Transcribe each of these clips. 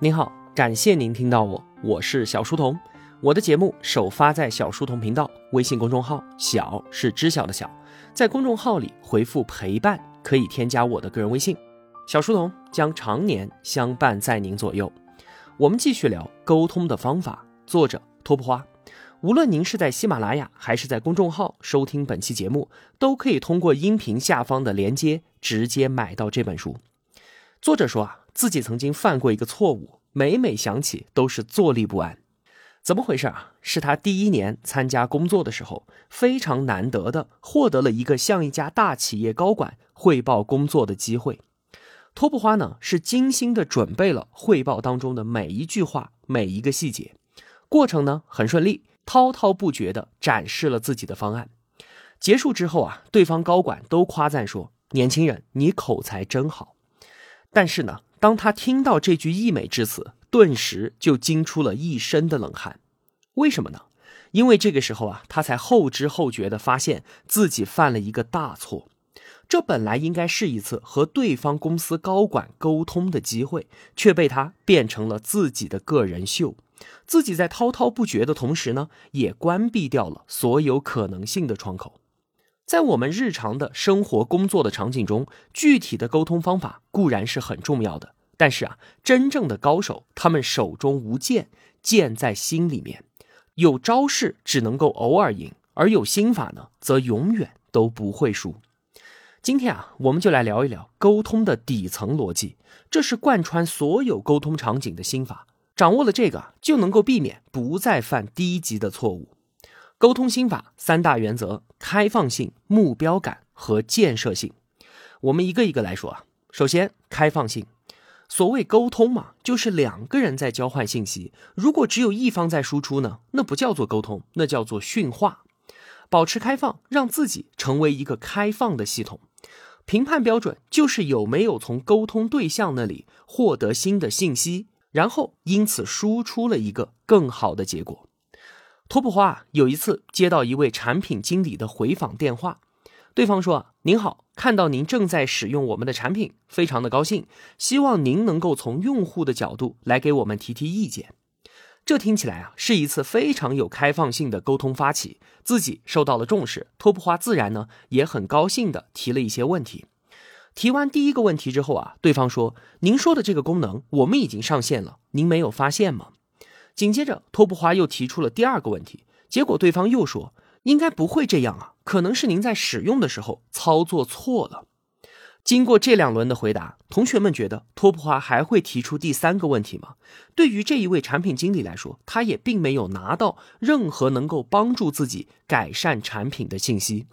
您好，感谢您听到我，我是小书童。我的节目首发在小书童频道微信公众号，小是知晓的小，在公众号里回复陪伴，可以添加我的个人微信。小书童将常年相伴在您左右。我们继续聊沟通的方法，作者托布花。无论您是在喜马拉雅还是在公众号收听本期节目，都可以通过音频下方的连接直接买到这本书。作者说啊。自己曾经犯过一个错误，每每想起都是坐立不安。怎么回事啊？是他第一年参加工作的时候，非常难得的获得了一个向一家大企业高管汇报工作的机会。托布花呢是精心的准备了汇报当中的每一句话、每一个细节，过程呢很顺利，滔滔不绝的展示了自己的方案。结束之后啊，对方高管都夸赞说：“年轻人，你口才真好。”但是呢。当他听到这句溢美之词，顿时就惊出了一身的冷汗。为什么呢？因为这个时候啊，他才后知后觉地发现自己犯了一个大错。这本来应该是一次和对方公司高管沟通的机会，却被他变成了自己的个人秀。自己在滔滔不绝的同时呢，也关闭掉了所有可能性的窗口。在我们日常的生活、工作的场景中，具体的沟通方法固然是很重要的。但是啊，真正的高手，他们手中无剑，剑在心里面。有招式只能够偶尔赢，而有心法呢，则永远都不会输。今天啊，我们就来聊一聊沟通的底层逻辑，这是贯穿所有沟通场景的心法。掌握了这个，就能够避免不再犯低级的错误。沟通心法三大原则：开放性、目标感和建设性。我们一个一个来说啊。首先，开放性。所谓沟通嘛，就是两个人在交换信息。如果只有一方在输出呢，那不叫做沟通，那叫做驯化。保持开放，让自己成为一个开放的系统。评判标准就是有没有从沟通对象那里获得新的信息，然后因此输出了一个更好的结果。托普花有一次接到一位产品经理的回访电话，对方说：“您好，看到您正在使用我们的产品，非常的高兴，希望您能够从用户的角度来给我们提提意见。”这听起来啊是一次非常有开放性的沟通发起，自己受到了重视，托普花自然呢也很高兴的提了一些问题。提完第一个问题之后啊，对方说：“您说的这个功能我们已经上线了，您没有发现吗？”紧接着，托布华又提出了第二个问题，结果对方又说：“应该不会这样啊，可能是您在使用的时候操作错了。”经过这两轮的回答，同学们觉得托布华还会提出第三个问题吗？对于这一位产品经理来说，他也并没有拿到任何能够帮助自己改善产品的信息。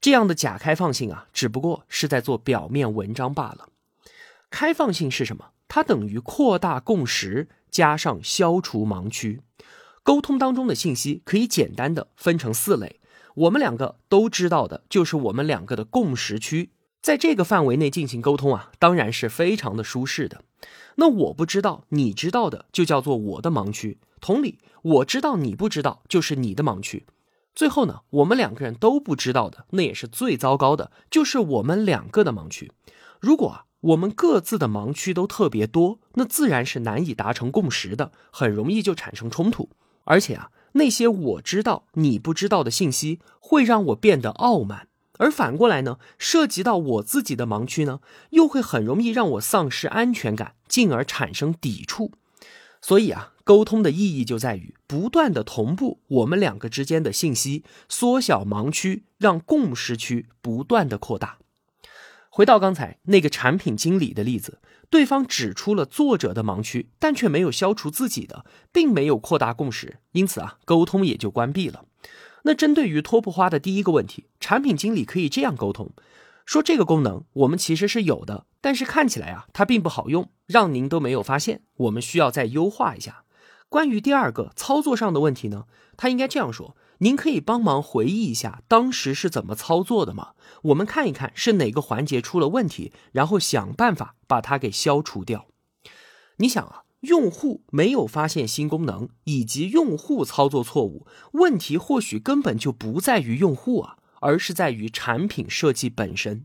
这样的假开放性啊，只不过是在做表面文章罢了。开放性是什么？它等于扩大共识。加上消除盲区，沟通当中的信息可以简单的分成四类。我们两个都知道的就是我们两个的共识区，在这个范围内进行沟通啊，当然是非常的舒适的。那我不知道，你知道的就叫做我的盲区。同理，我知道你不知道，就是你的盲区。最后呢，我们两个人都不知道的，那也是最糟糕的，就是我们两个的盲区。如果啊。我们各自的盲区都特别多，那自然是难以达成共识的，很容易就产生冲突。而且啊，那些我知道你不知道的信息，会让我变得傲慢；而反过来呢，涉及到我自己的盲区呢，又会很容易让我丧失安全感，进而产生抵触。所以啊，沟通的意义就在于不断的同步我们两个之间的信息，缩小盲区，让共识区不断的扩大。回到刚才那个产品经理的例子，对方指出了作者的盲区，但却没有消除自己的，并没有扩大共识，因此啊，沟通也就关闭了。那针对于托布花的第一个问题，产品经理可以这样沟通：说这个功能我们其实是有的，但是看起来啊，它并不好用，让您都没有发现，我们需要再优化一下。关于第二个操作上的问题呢，他应该这样说。您可以帮忙回忆一下当时是怎么操作的吗？我们看一看是哪个环节出了问题，然后想办法把它给消除掉。你想啊，用户没有发现新功能，以及用户操作错误，问题或许根本就不在于用户啊，而是在于产品设计本身。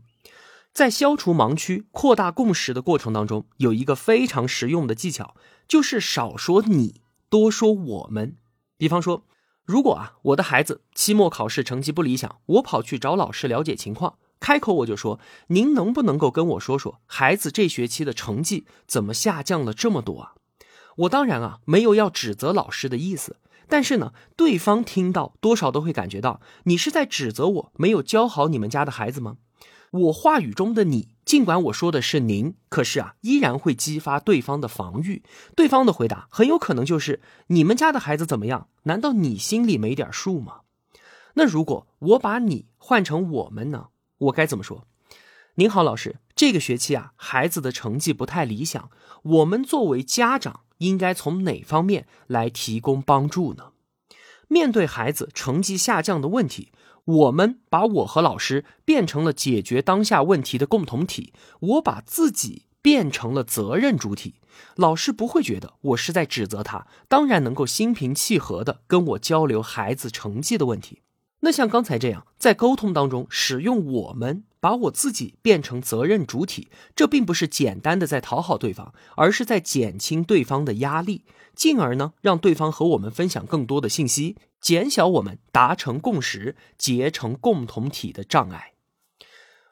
在消除盲区、扩大共识的过程当中，有一个非常实用的技巧，就是少说你，多说我们。比方说，如果啊，我的孩子期末考试成绩不理想，我跑去找老师了解情况，开口我就说：“您能不能够跟我说说，孩子这学期的成绩怎么下降了这么多啊？”我当然啊，没有要指责老师的意思，但是呢，对方听到多少都会感觉到你是在指责我没有教好你们家的孩子吗？我话语中的你，尽管我说的是您，可是啊，依然会激发对方的防御。对方的回答很有可能就是你们家的孩子怎么样？难道你心里没点数吗？那如果我把你换成我们呢？我该怎么说？您好，老师，这个学期啊，孩子的成绩不太理想，我们作为家长应该从哪方面来提供帮助呢？面对孩子成绩下降的问题。我们把我和老师变成了解决当下问题的共同体，我把自己变成了责任主体，老师不会觉得我是在指责他，当然能够心平气和的跟我交流孩子成绩的问题。那像刚才这样，在沟通当中使用我们。把我自己变成责任主体，这并不是简单的在讨好对方，而是在减轻对方的压力，进而呢让对方和我们分享更多的信息，减小我们达成共识、结成共同体的障碍。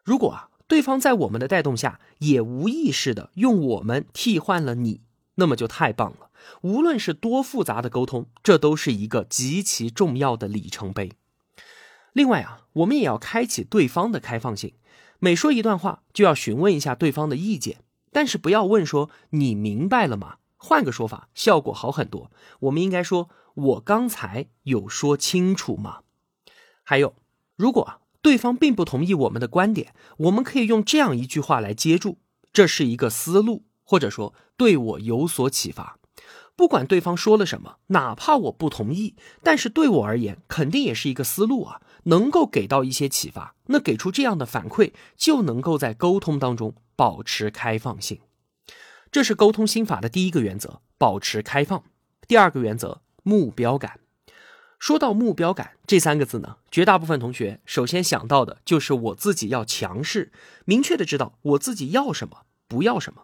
如果啊对方在我们的带动下也无意识的用我们替换了你，那么就太棒了。无论是多复杂的沟通，这都是一个极其重要的里程碑。另外啊，我们也要开启对方的开放性。每说一段话，就要询问一下对方的意见，但是不要问说你明白了吗？换个说法，效果好很多。我们应该说，我刚才有说清楚吗？还有，如果对方并不同意我们的观点，我们可以用这样一句话来接住，这是一个思路，或者说对我有所启发。不管对方说了什么，哪怕我不同意，但是对我而言，肯定也是一个思路啊，能够给到一些启发。那给出这样的反馈，就能够在沟通当中保持开放性。这是沟通心法的第一个原则：保持开放。第二个原则：目标感。说到目标感这三个字呢，绝大部分同学首先想到的就是我自己要强势，明确的知道我自己要什么，不要什么。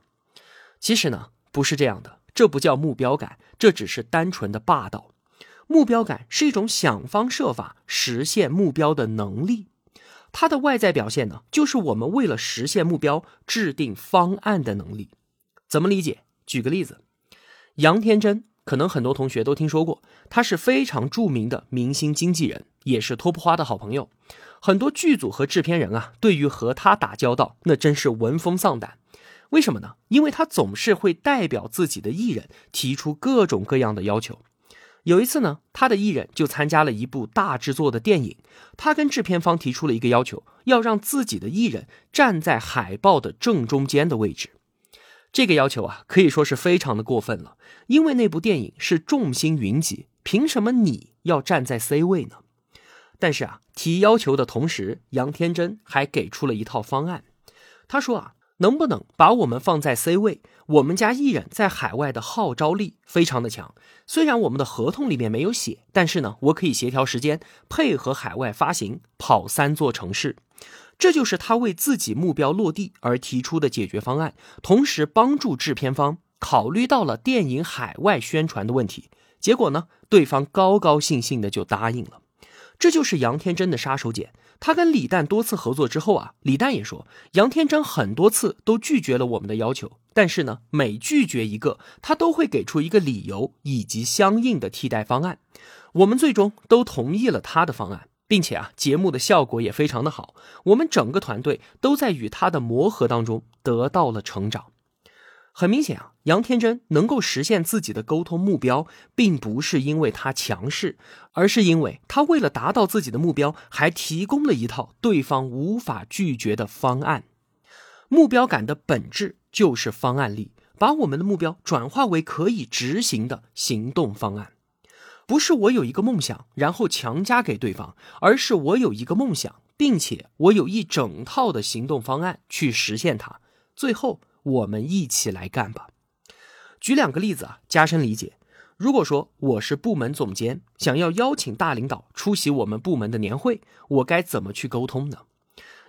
其实呢，不是这样的。这不叫目标感，这只是单纯的霸道。目标感是一种想方设法实现目标的能力，它的外在表现呢，就是我们为了实现目标制定方案的能力。怎么理解？举个例子，杨天真，可能很多同学都听说过，他是非常著名的明星经纪人，也是托普花的好朋友。很多剧组和制片人啊，对于和他打交道，那真是闻风丧胆。为什么呢？因为他总是会代表自己的艺人提出各种各样的要求。有一次呢，他的艺人就参加了一部大制作的电影，他跟制片方提出了一个要求，要让自己的艺人站在海报的正中间的位置。这个要求啊，可以说是非常的过分了，因为那部电影是众星云集，凭什么你要站在 C 位呢？但是啊，提要求的同时，杨天真还给出了一套方案。他说啊。能不能把我们放在 C 位？我们家艺人在海外的号召力非常的强，虽然我们的合同里面没有写，但是呢，我可以协调时间，配合海外发行，跑三座城市。这就是他为自己目标落地而提出的解决方案，同时帮助制片方考虑到了电影海外宣传的问题。结果呢，对方高高兴兴的就答应了。这就是杨天真的杀手锏。他跟李诞多次合作之后啊，李诞也说杨天真很多次都拒绝了我们的要求，但是呢，每拒绝一个，他都会给出一个理由以及相应的替代方案。我们最终都同意了他的方案，并且啊，节目的效果也非常的好。我们整个团队都在与他的磨合当中得到了成长。很明显啊，杨天真能够实现自己的沟通目标，并不是因为他强势，而是因为他为了达到自己的目标，还提供了一套对方无法拒绝的方案。目标感的本质就是方案力，把我们的目标转化为可以执行的行动方案。不是我有一个梦想，然后强加给对方，而是我有一个梦想，并且我有一整套的行动方案去实现它，最后。我们一起来干吧。举两个例子啊，加深理解。如果说我是部门总监，想要邀请大领导出席我们部门的年会，我该怎么去沟通呢？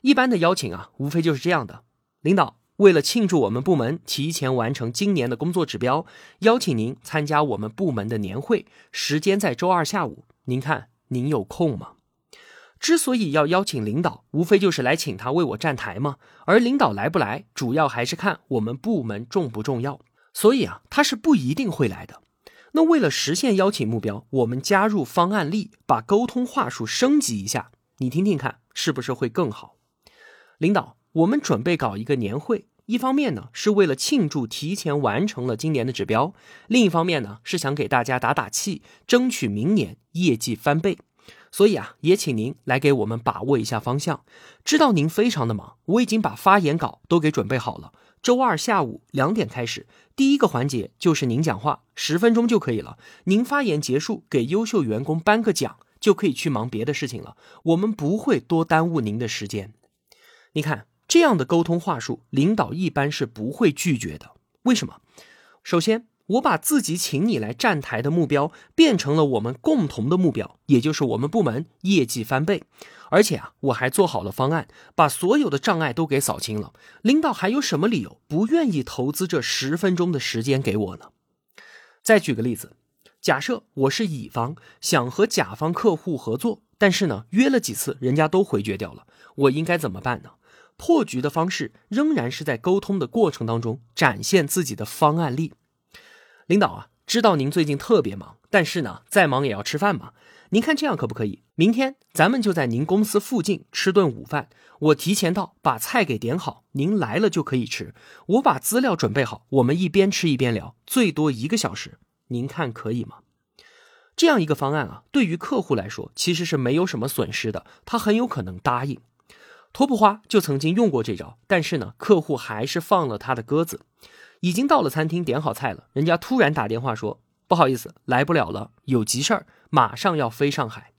一般的邀请啊，无非就是这样的：领导为了庆祝我们部门提前完成今年的工作指标，邀请您参加我们部门的年会，时间在周二下午。您看，您有空吗？之所以要邀请领导，无非就是来请他为我站台嘛。而领导来不来，主要还是看我们部门重不重要。所以啊，他是不一定会来的。那为了实现邀请目标，我们加入方案例，把沟通话术升级一下，你听听看，是不是会更好？领导，我们准备搞一个年会，一方面呢是为了庆祝提前完成了今年的指标，另一方面呢是想给大家打打气，争取明年业绩翻倍。所以啊，也请您来给我们把握一下方向。知道您非常的忙，我已经把发言稿都给准备好了。周二下午两点开始，第一个环节就是您讲话，十分钟就可以了。您发言结束，给优秀员工颁个奖，就可以去忙别的事情了。我们不会多耽误您的时间。你看这样的沟通话术，领导一般是不会拒绝的。为什么？首先。我把自己请你来站台的目标变成了我们共同的目标，也就是我们部门业绩翻倍。而且啊，我还做好了方案，把所有的障碍都给扫清了。领导还有什么理由不愿意投资这十分钟的时间给我呢？再举个例子，假设我是乙方，想和甲方客户合作，但是呢，约了几次，人家都回绝掉了，我应该怎么办呢？破局的方式仍然是在沟通的过程当中展现自己的方案力。领导啊，知道您最近特别忙，但是呢，再忙也要吃饭嘛。您看这样可不可以？明天咱们就在您公司附近吃顿午饭，我提前到，把菜给点好，您来了就可以吃。我把资料准备好，我们一边吃一边聊，最多一个小时，您看可以吗？这样一个方案啊，对于客户来说其实是没有什么损失的，他很有可能答应。托普花就曾经用过这招，但是呢，客户还是放了他的鸽子。已经到了餐厅，点好菜了。人家突然打电话说：“不好意思，来不了了，有急事儿，马上要飞上海。”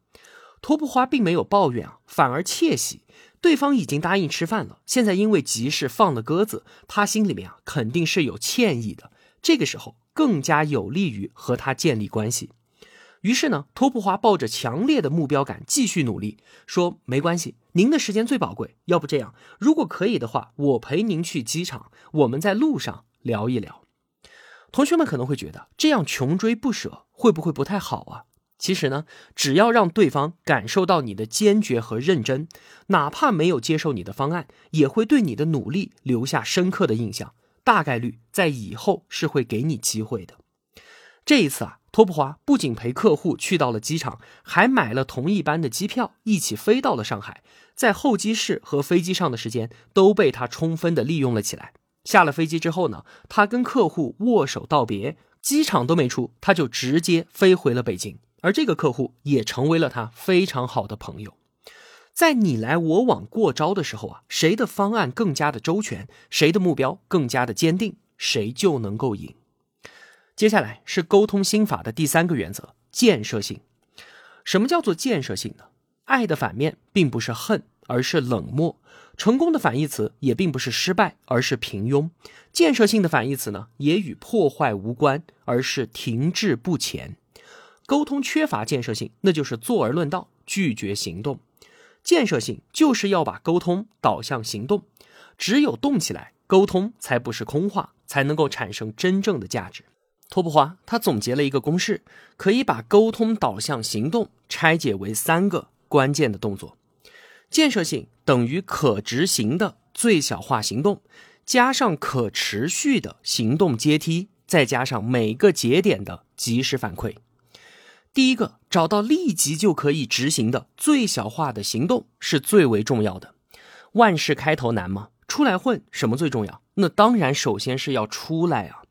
托布花并没有抱怨啊，反而窃喜。对方已经答应吃饭了，现在因为急事放了鸽子，他心里面啊肯定是有歉意的。这个时候更加有利于和他建立关系。于是呢，托布花抱着强烈的目标感继续努力，说：“没关系，您的时间最宝贵。要不这样，如果可以的话，我陪您去机场，我们在路上。”聊一聊，同学们可能会觉得这样穷追不舍会不会不太好啊？其实呢，只要让对方感受到你的坚决和认真，哪怕没有接受你的方案，也会对你的努力留下深刻的印象，大概率在以后是会给你机会的。这一次啊，托普华不仅陪客户去到了机场，还买了同一班的机票，一起飞到了上海，在候机室和飞机上的时间都被他充分的利用了起来。下了飞机之后呢，他跟客户握手道别，机场都没出，他就直接飞回了北京。而这个客户也成为了他非常好的朋友。在你来我往过招的时候啊，谁的方案更加的周全，谁的目标更加的坚定，谁就能够赢。接下来是沟通心法的第三个原则：建设性。什么叫做建设性呢？爱的反面并不是恨，而是冷漠。成功的反义词也并不是失败，而是平庸；建设性的反义词呢，也与破坏无关，而是停滞不前。沟通缺乏建设性，那就是坐而论道，拒绝行动。建设性就是要把沟通导向行动，只有动起来，沟通才不是空话，才能够产生真正的价值。托普华他总结了一个公式，可以把沟通导向行动拆解为三个关键的动作。建设性等于可执行的最小化行动，加上可持续的行动阶梯，再加上每个节点的及时反馈。第一个，找到立即就可以执行的最小化的行动是最为重要的。万事开头难吗？出来混，什么最重要？那当然，首先是要出来啊。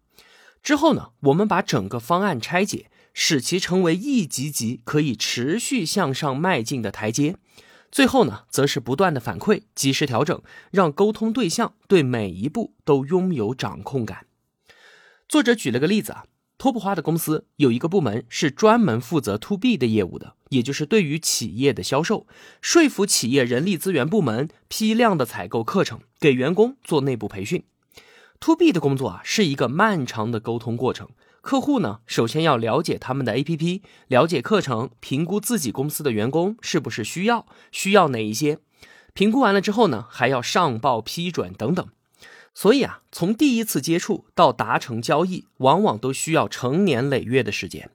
之后呢，我们把整个方案拆解，使其成为一级级可以持续向上迈进的台阶。最后呢，则是不断的反馈，及时调整，让沟通对象对每一步都拥有掌控感。作者举了个例子啊，托普花的公司有一个部门是专门负责 to B 的业务的，也就是对于企业的销售，说服企业人力资源部门批量的采购课程，给员工做内部培训。to B 的工作啊，是一个漫长的沟通过程。客户呢，首先要了解他们的 APP，了解课程，评估自己公司的员工是不是需要，需要哪一些。评估完了之后呢，还要上报批准等等。所以啊，从第一次接触到达成交易，往往都需要成年累月的时间。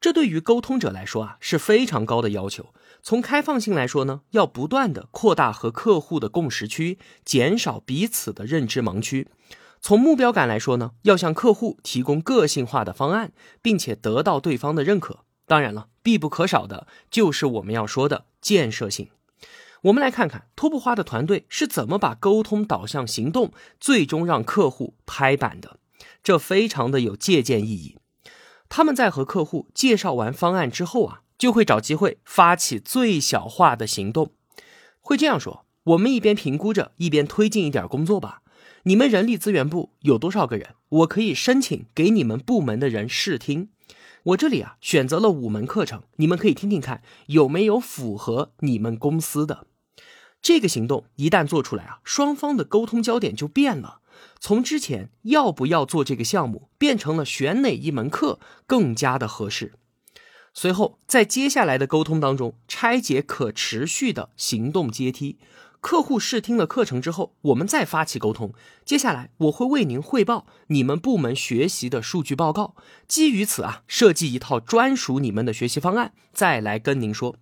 这对于沟通者来说啊，是非常高的要求。从开放性来说呢，要不断的扩大和客户的共识区，减少彼此的认知盲区。从目标感来说呢，要向客户提供个性化的方案，并且得到对方的认可。当然了，必不可少的就是我们要说的建设性。我们来看看托布花的团队是怎么把沟通导向行动，最终让客户拍板的。这非常的有借鉴意义。他们在和客户介绍完方案之后啊，就会找机会发起最小化的行动，会这样说：我们一边评估着，一边推进一点工作吧。你们人力资源部有多少个人？我可以申请给你们部门的人试听。我这里啊选择了五门课程，你们可以听听看有没有符合你们公司的。这个行动一旦做出来啊，双方的沟通焦点就变了，从之前要不要做这个项目，变成了选哪一门课更加的合适。随后在接下来的沟通当中，拆解可持续的行动阶梯。客户试听了课程之后，我们再发起沟通。接下来我会为您汇报你们部门学习的数据报告，基于此啊，设计一套专属你们的学习方案，再来跟您说，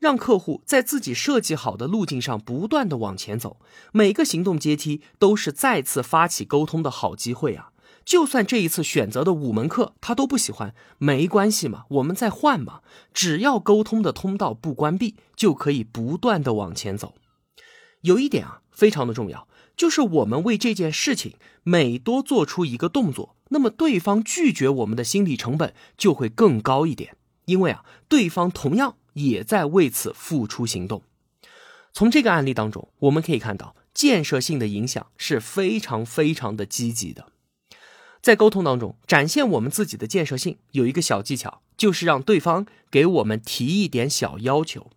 让客户在自己设计好的路径上不断的往前走。每个行动阶梯都是再次发起沟通的好机会啊！就算这一次选择的五门课他都不喜欢，没关系嘛，我们再换嘛。只要沟通的通道不关闭，就可以不断的往前走。有一点啊，非常的重要，就是我们为这件事情每多做出一个动作，那么对方拒绝我们的心理成本就会更高一点，因为啊，对方同样也在为此付出行动。从这个案例当中，我们可以看到建设性的影响是非常非常的积极的。在沟通当中展现我们自己的建设性，有一个小技巧，就是让对方给我们提一点小要求。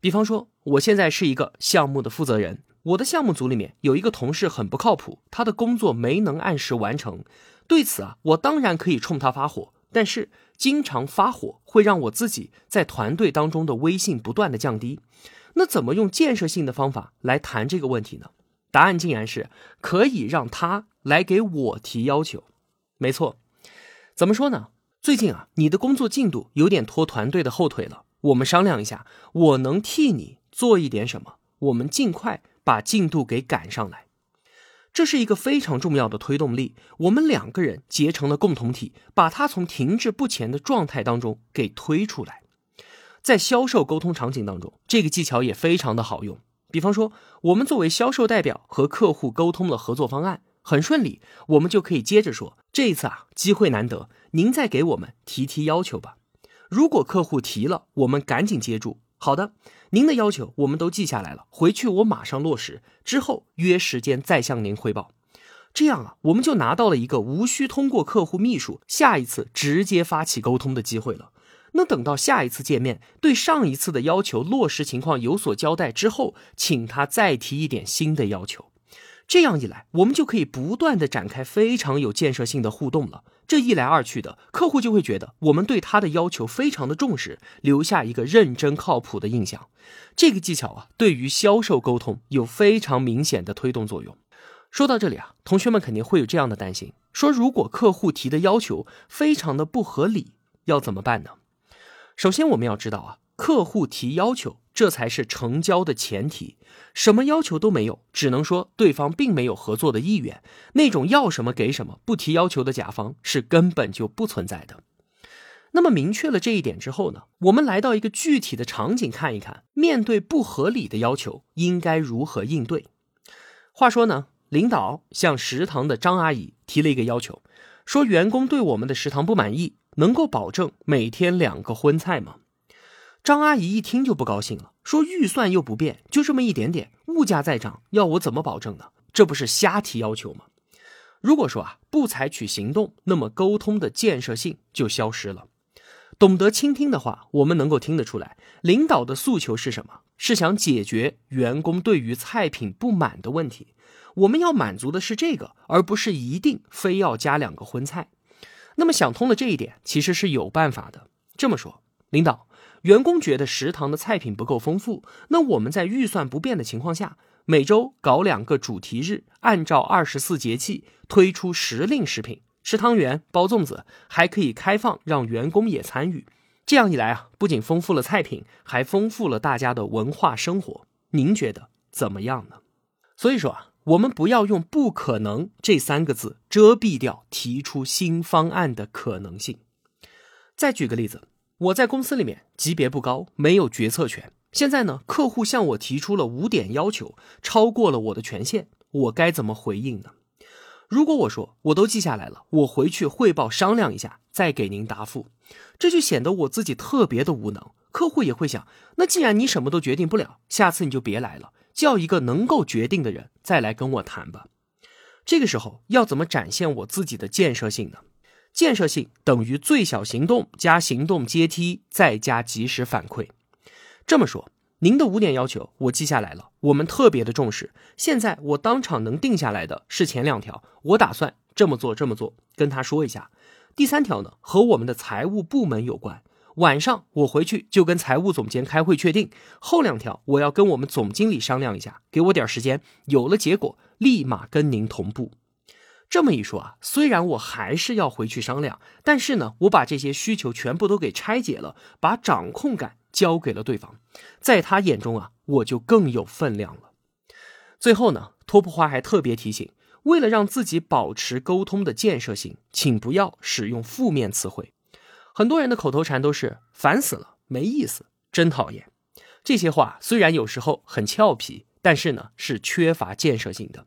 比方说，我现在是一个项目的负责人，我的项目组里面有一个同事很不靠谱，他的工作没能按时完成。对此啊，我当然可以冲他发火，但是经常发火会让我自己在团队当中的威信不断的降低。那怎么用建设性的方法来谈这个问题呢？答案竟然是可以让他来给我提要求。没错，怎么说呢？最近啊，你的工作进度有点拖团队的后腿了。我们商量一下，我能替你做一点什么？我们尽快把进度给赶上来。这是一个非常重要的推动力。我们两个人结成了共同体，把它从停滞不前的状态当中给推出来。在销售沟通场景当中，这个技巧也非常的好用。比方说，我们作为销售代表和客户沟通了合作方案，很顺利，我们就可以接着说：这一次啊，机会难得，您再给我们提提要求吧。如果客户提了，我们赶紧接住。好的，您的要求我们都记下来了，回去我马上落实。之后约时间再向您汇报。这样啊，我们就拿到了一个无需通过客户秘书，下一次直接发起沟通的机会了。那等到下一次见面，对上一次的要求落实情况有所交代之后，请他再提一点新的要求。这样一来，我们就可以不断的展开非常有建设性的互动了。这一来二去的，客户就会觉得我们对他的要求非常的重视，留下一个认真靠谱的印象。这个技巧啊，对于销售沟通有非常明显的推动作用。说到这里啊，同学们肯定会有这样的担心：说如果客户提的要求非常的不合理，要怎么办呢？首先我们要知道啊。客户提要求，这才是成交的前提。什么要求都没有，只能说对方并没有合作的意愿。那种要什么给什么、不提要求的甲方是根本就不存在的。那么明确了这一点之后呢，我们来到一个具体的场景看一看，面对不合理的要求应该如何应对。话说呢，领导向食堂的张阿姨提了一个要求，说员工对我们的食堂不满意，能够保证每天两个荤菜吗？张阿姨一听就不高兴了，说：“预算又不变，就这么一点点，物价在涨，要我怎么保证呢？这不是瞎提要求吗？”如果说啊不采取行动，那么沟通的建设性就消失了。懂得倾听的话，我们能够听得出来，领导的诉求是什么？是想解决员工对于菜品不满的问题。我们要满足的是这个，而不是一定非要加两个荤菜。那么想通了这一点，其实是有办法的。这么说，领导。员工觉得食堂的菜品不够丰富，那我们在预算不变的情况下，每周搞两个主题日，按照二十四节气推出时令食品，吃汤圆、包粽子，还可以开放让员工也参与。这样一来啊，不仅丰富了菜品，还丰富了大家的文化生活。您觉得怎么样呢？所以说啊，我们不要用“不可能”这三个字遮蔽掉提出新方案的可能性。再举个例子，我在公司里面级别不高，没有决策权。现在呢，客户向我提出了五点要求，超过了我的权限，我该怎么回应呢？如果我说我都记下来了，我回去汇报商量一下，再给您答复，这就显得我自己特别的无能。客户也会想，那既然你什么都决定不了，下次你就别来了，叫一个能够决定的人再来跟我谈吧。这个时候要怎么展现我自己的建设性呢？建设性等于最小行动加行动阶梯再加及时反馈。这么说，您的五点要求我记下来了，我们特别的重视。现在我当场能定下来的是前两条，我打算这么做这么做，跟他说一下。第三条呢，和我们的财务部门有关，晚上我回去就跟财务总监开会确定。后两条我要跟我们总经理商量一下，给我点时间，有了结果立马跟您同步。这么一说啊，虽然我还是要回去商量，但是呢，我把这些需求全部都给拆解了，把掌控感交给了对方，在他眼中啊，我就更有分量了。最后呢，托普花还特别提醒，为了让自己保持沟通的建设性，请不要使用负面词汇。很多人的口头禅都是“烦死了”“没意思”“真讨厌”，这些话虽然有时候很俏皮，但是呢，是缺乏建设性的。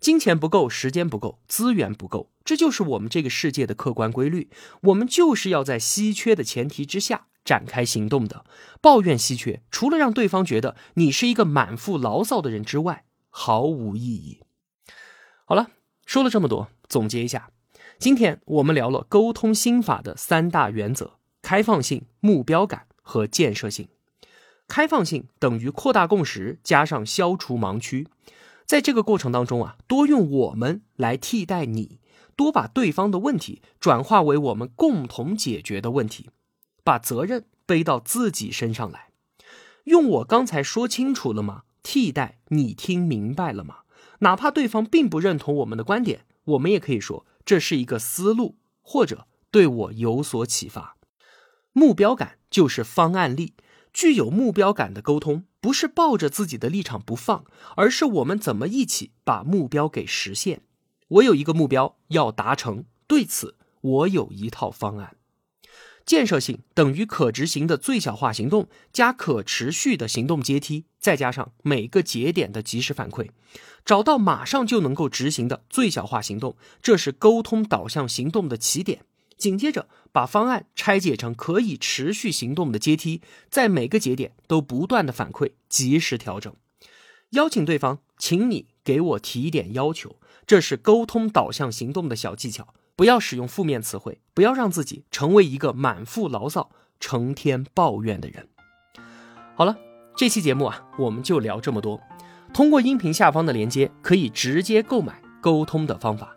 金钱不够，时间不够，资源不够，这就是我们这个世界的客观规律。我们就是要在稀缺的前提之下展开行动的。抱怨稀缺，除了让对方觉得你是一个满腹牢骚的人之外，毫无意义。好了，说了这么多，总结一下，今天我们聊了沟通心法的三大原则：开放性、目标感和建设性。开放性等于扩大共识加上消除盲区。在这个过程当中啊，多用我们来替代你，多把对方的问题转化为我们共同解决的问题，把责任背到自己身上来。用我刚才说清楚了吗？替代你听明白了吗？哪怕对方并不认同我们的观点，我们也可以说这是一个思路，或者对我有所启发。目标感就是方案力。具有目标感的沟通，不是抱着自己的立场不放，而是我们怎么一起把目标给实现。我有一个目标要达成，对此我有一套方案。建设性等于可执行的最小化行动，加可持续的行动阶梯，再加上每个节点的及时反馈，找到马上就能够执行的最小化行动，这是沟通导向行动的起点。紧接着，把方案拆解成可以持续行动的阶梯，在每个节点都不断的反馈，及时调整。邀请对方，请你给我提一点要求，这是沟通导向行动的小技巧。不要使用负面词汇，不要让自己成为一个满腹牢骚、成天抱怨的人。好了，这期节目啊，我们就聊这么多。通过音频下方的链接，可以直接购买沟通的方法。